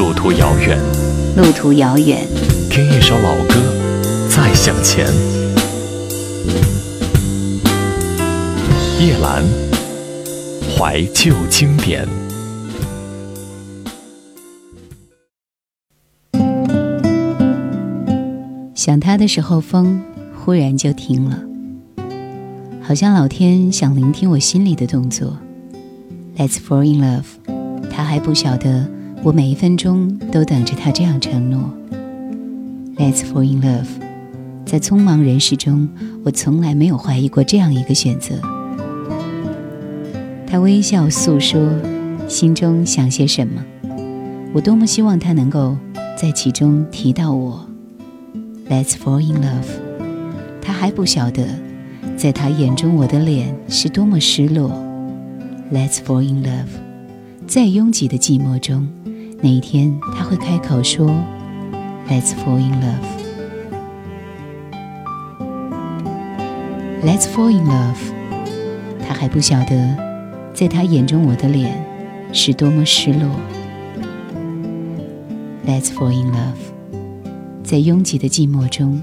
路途遥远，路途遥远，听一首老歌，再向前。夜兰，怀旧经典。想他的时候，风忽然就停了，好像老天想聆听我心里的动作。Let's fall in love，他还不晓得，我每一分钟都等着他这样承诺。Let's fall in love，在匆忙人世中，我从来没有怀疑过这样一个选择。他微笑诉说，心中想些什么，我多么希望他能够在其中提到我。Let's fall in love。他还不晓得，在他眼中我的脸是多么失落。Let's fall in love。在拥挤的寂寞中，哪一天他会开口说：Let's fall in love。Let's fall in love。他还不晓得，在他眼中我的脸是多么失落。Let's fall in love。在拥挤的寂寞中，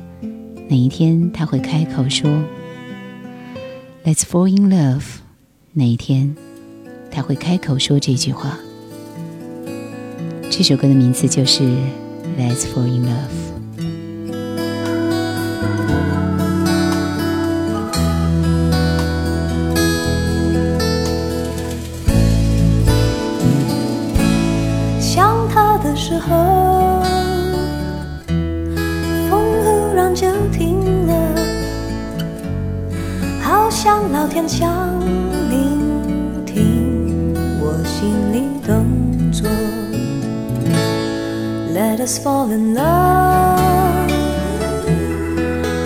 哪一天他会开口说：“Let's fall in love。”哪一天他会开口说这句话？这首歌的名字就是《Let's fall in love》。想他的时候。风忽然就停了，好像老天想 us fall in love，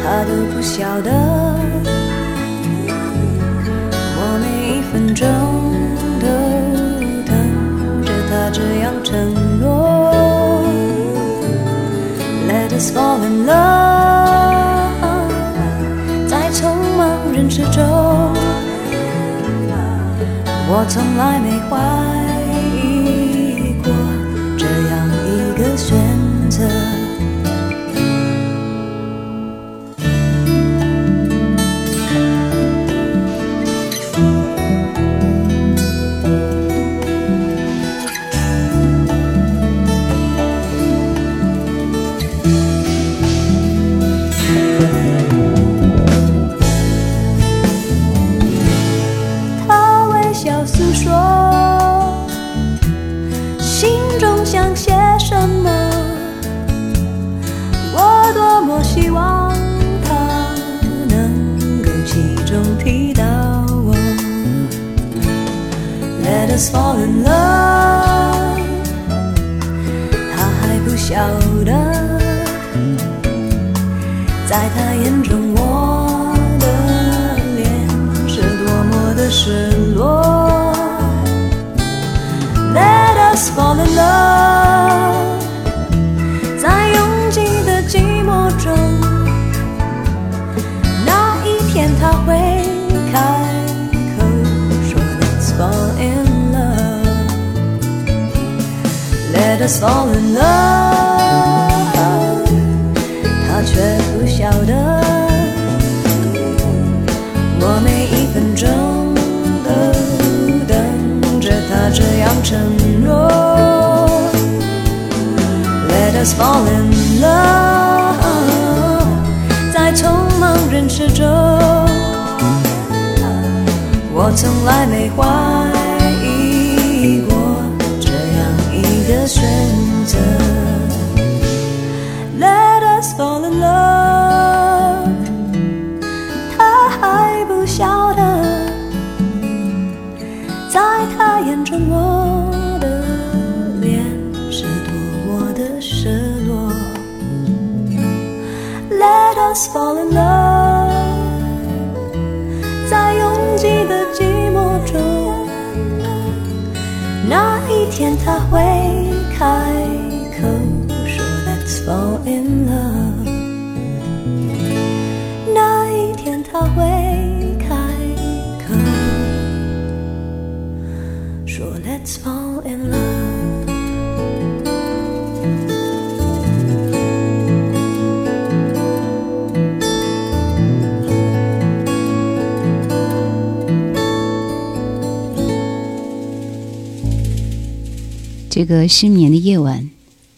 他都不晓得，我每一分钟都等着他这样承诺，Let us fall in love 在匆忙。人世中，我从来没怀 Let us fall in love，他却不晓得，我每一分钟都等着他这样承诺。Let us fall in love，在匆忙人世中，我从来没怀。Us fall in love，这个失眠的夜晚，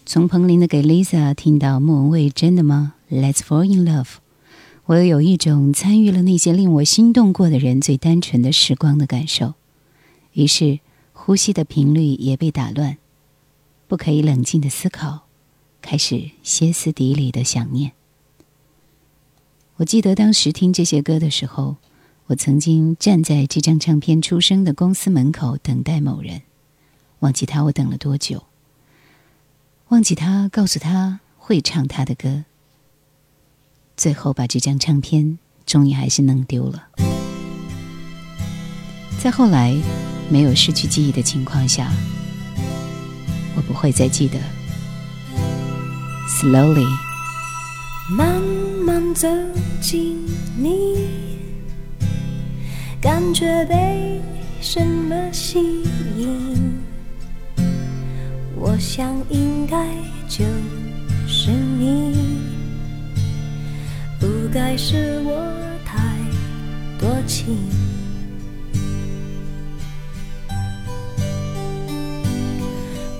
从彭羚的《给 Lisa》听到莫文蔚《真的吗》，Let's fall in love，我又有一种参与了那些令我心动过的人最单纯的时光的感受。于是，呼吸的频率也被打乱，不可以冷静的思考，开始歇斯底里的想念。我记得当时听这些歌的时候，我曾经站在这张唱片出生的公司门口等待某人。忘记他，我等了多久？忘记他，告诉他会唱他的歌。最后把这张唱片终于还是弄丢了。在后来没有失去记忆的情况下，我不会再记得。Slowly，慢慢走近你，感觉被什么吸引。我想应该就是你，不该是我太多情。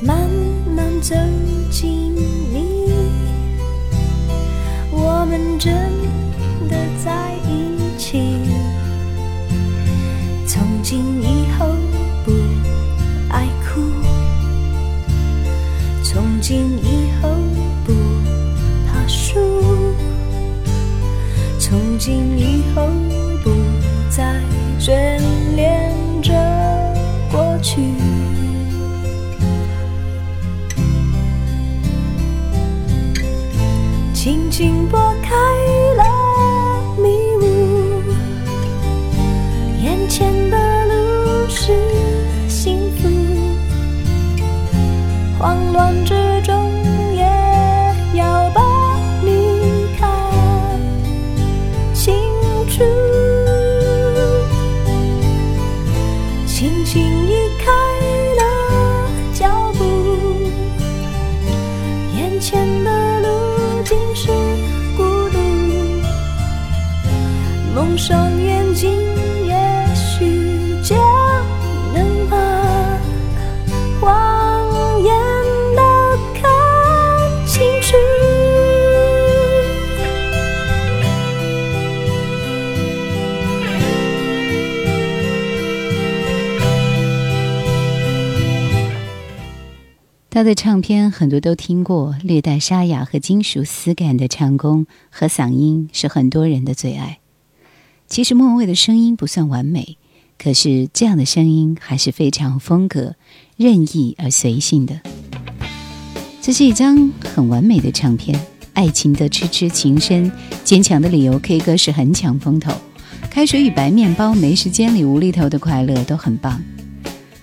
慢慢走近你，我们真的在一起。从今以今以后不再眷恋着过去，轻轻拨开了迷雾，眼前的路是幸福，慌乱双眼睛也许就能把谎言的看清楚。他的唱片很多都听过，略带沙哑和金属丝感的唱功和嗓音是很多人的最爱。其实莫文蔚的声音不算完美，可是这样的声音还是非常风格、任意而随性的。这是一张很完美的唱片，爱情的痴痴情深，坚强的理由 K 歌是很抢风头，开水与白面包，没时间里无厘头的快乐都很棒。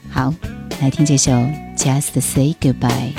好。来听这首《Just Say Goodbye》。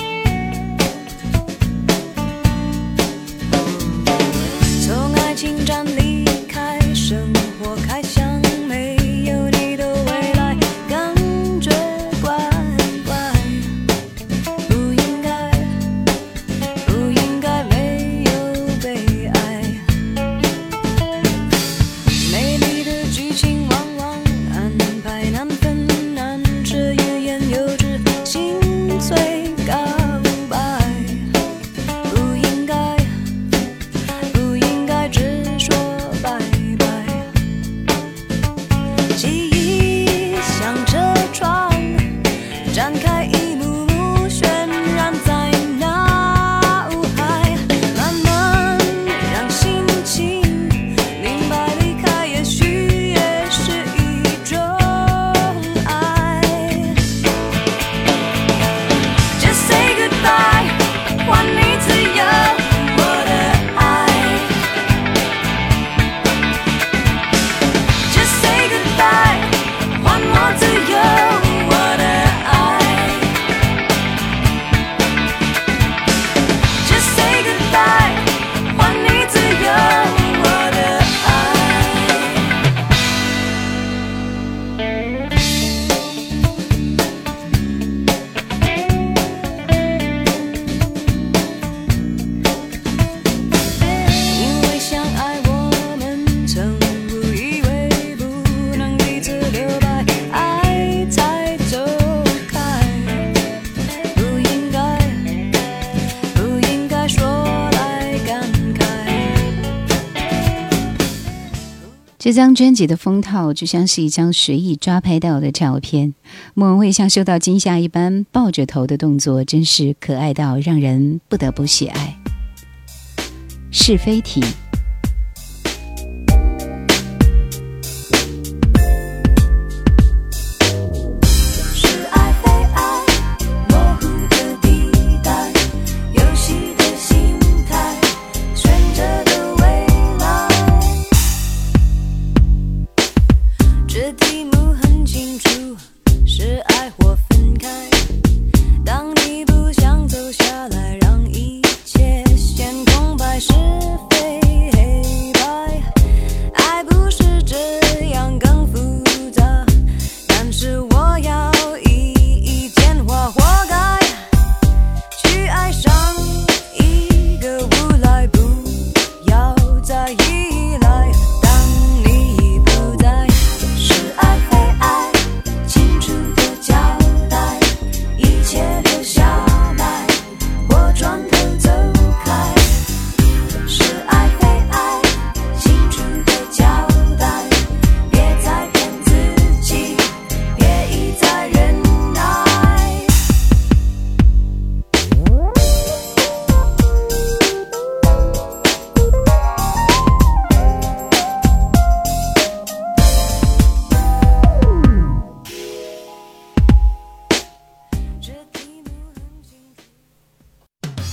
这张专辑的封套就像是一张随意抓拍到的照片，莫文蔚像受到惊吓一般抱着头的动作，真是可爱到让人不得不喜爱。是非题。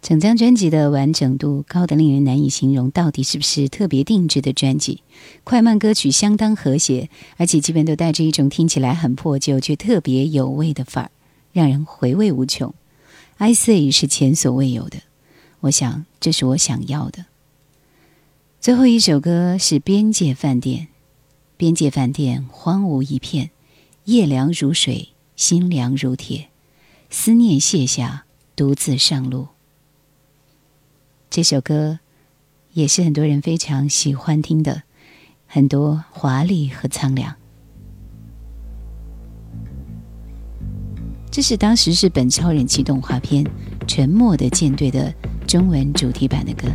整张专辑的完整度高得令人难以形容，到底是不是特别定制的专辑？快慢歌曲相当和谐，而且基本都带着一种听起来很破旧却特别有味的范儿，让人回味无穷。I say 是前所未有的，我想这是我想要的。最后一首歌是《边界饭店》，边界饭店荒芜一片，夜凉如水，心凉如铁，思念卸下，独自上路。这首歌也是很多人非常喜欢听的，很多华丽和苍凉。这是当时日本超人气动画片《沉默的舰队》的中文主题版的歌。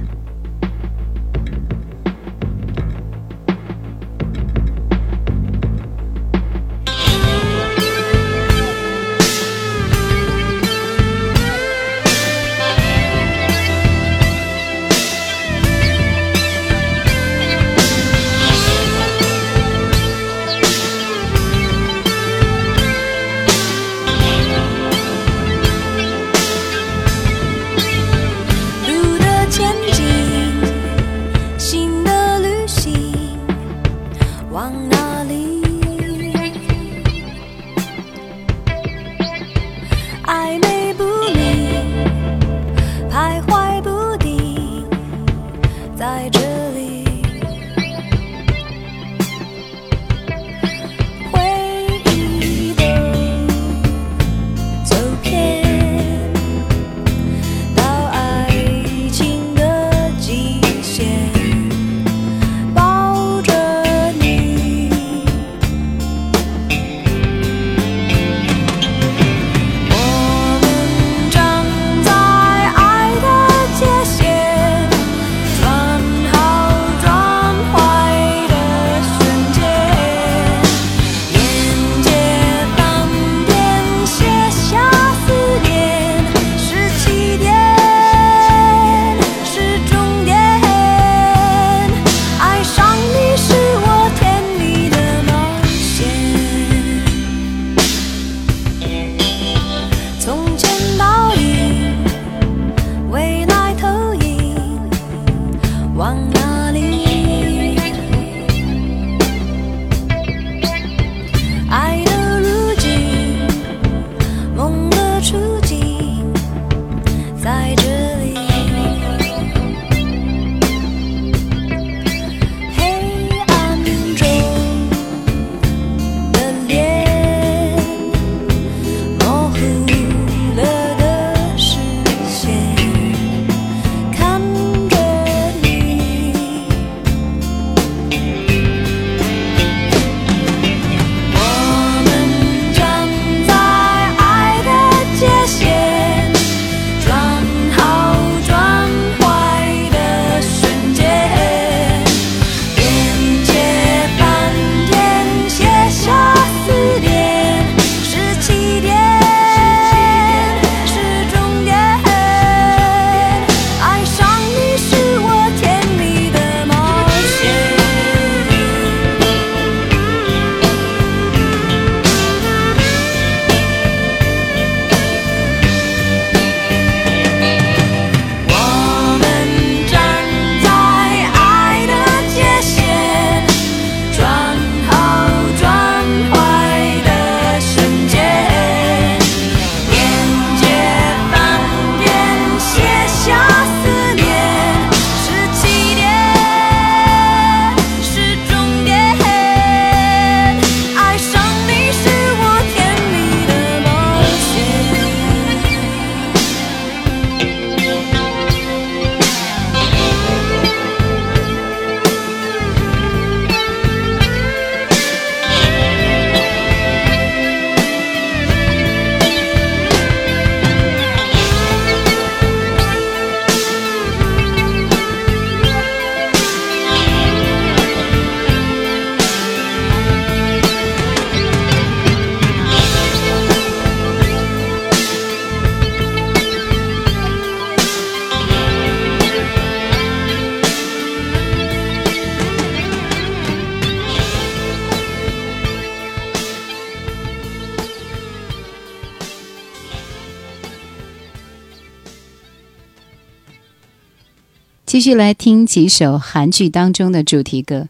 继续来听几首韩剧当中的主题歌。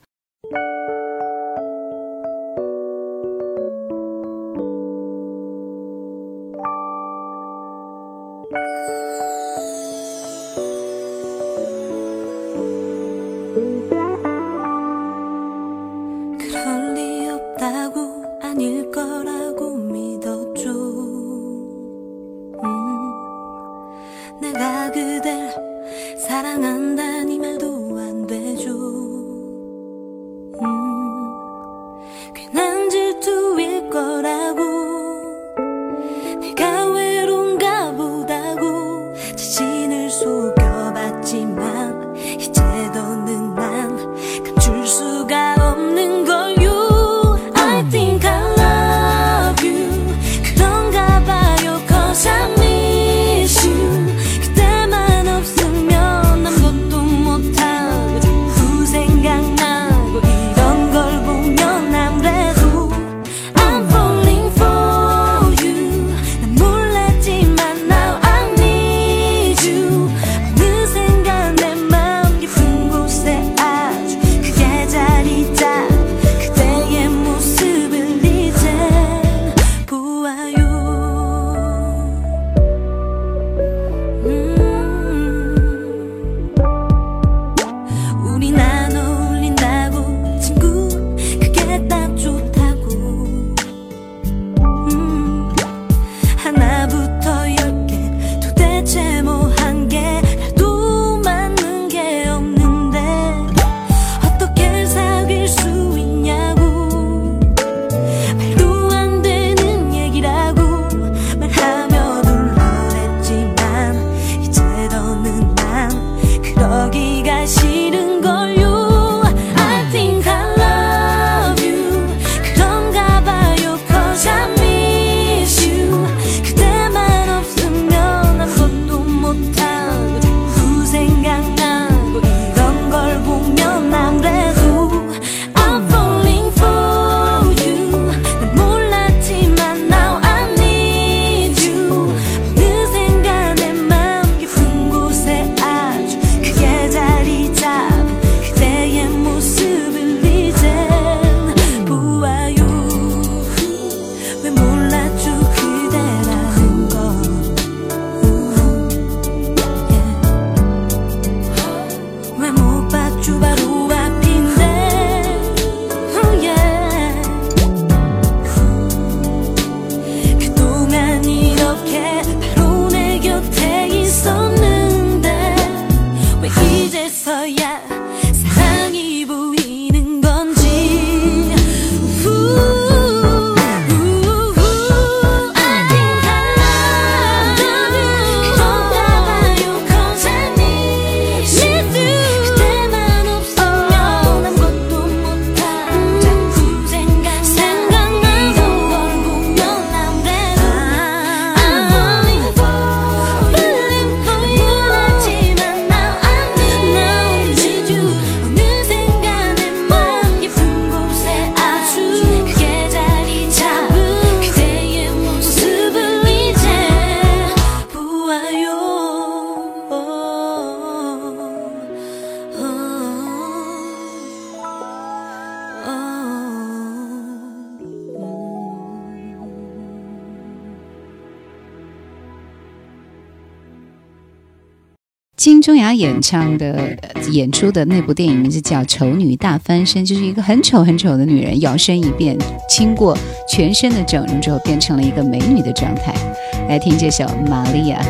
金钟雅演唱的、呃、演出的那部电影名字叫《丑女大翻身》，就是一个很丑很丑的女人摇身一变，经过全身的整容之后，变成了一个美女的状态。来听这首《玛利亚》。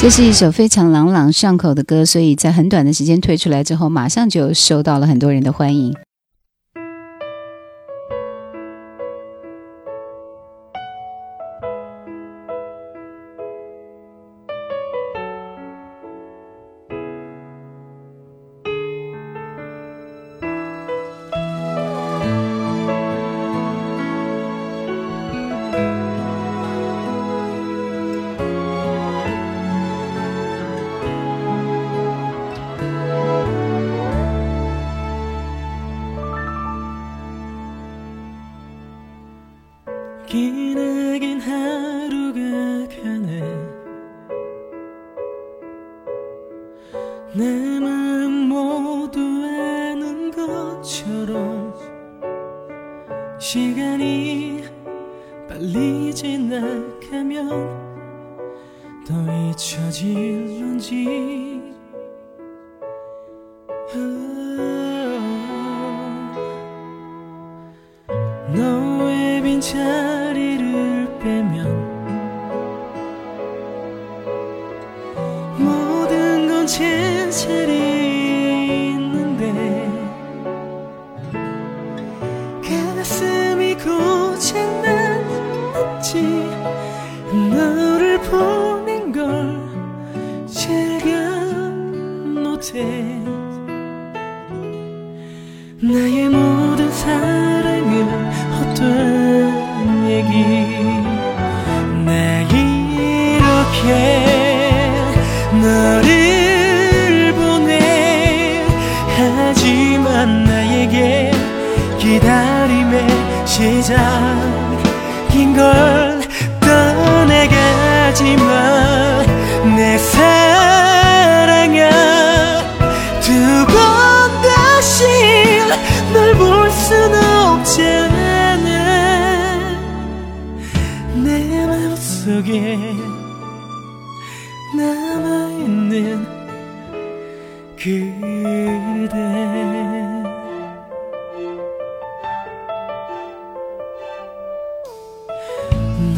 这是一首非常朗朗上口的歌，所以在很短的时间推出来之后，马上就受到了很多人的欢迎。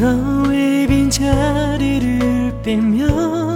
너의 빈자리를 빼면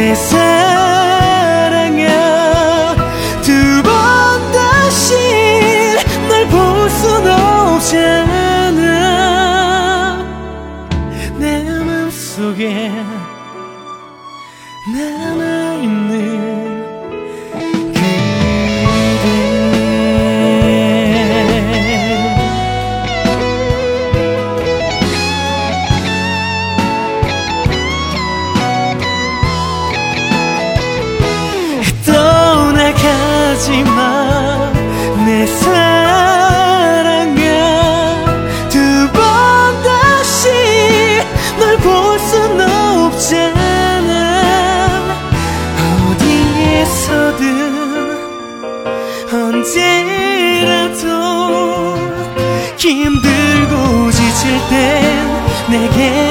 세상 내게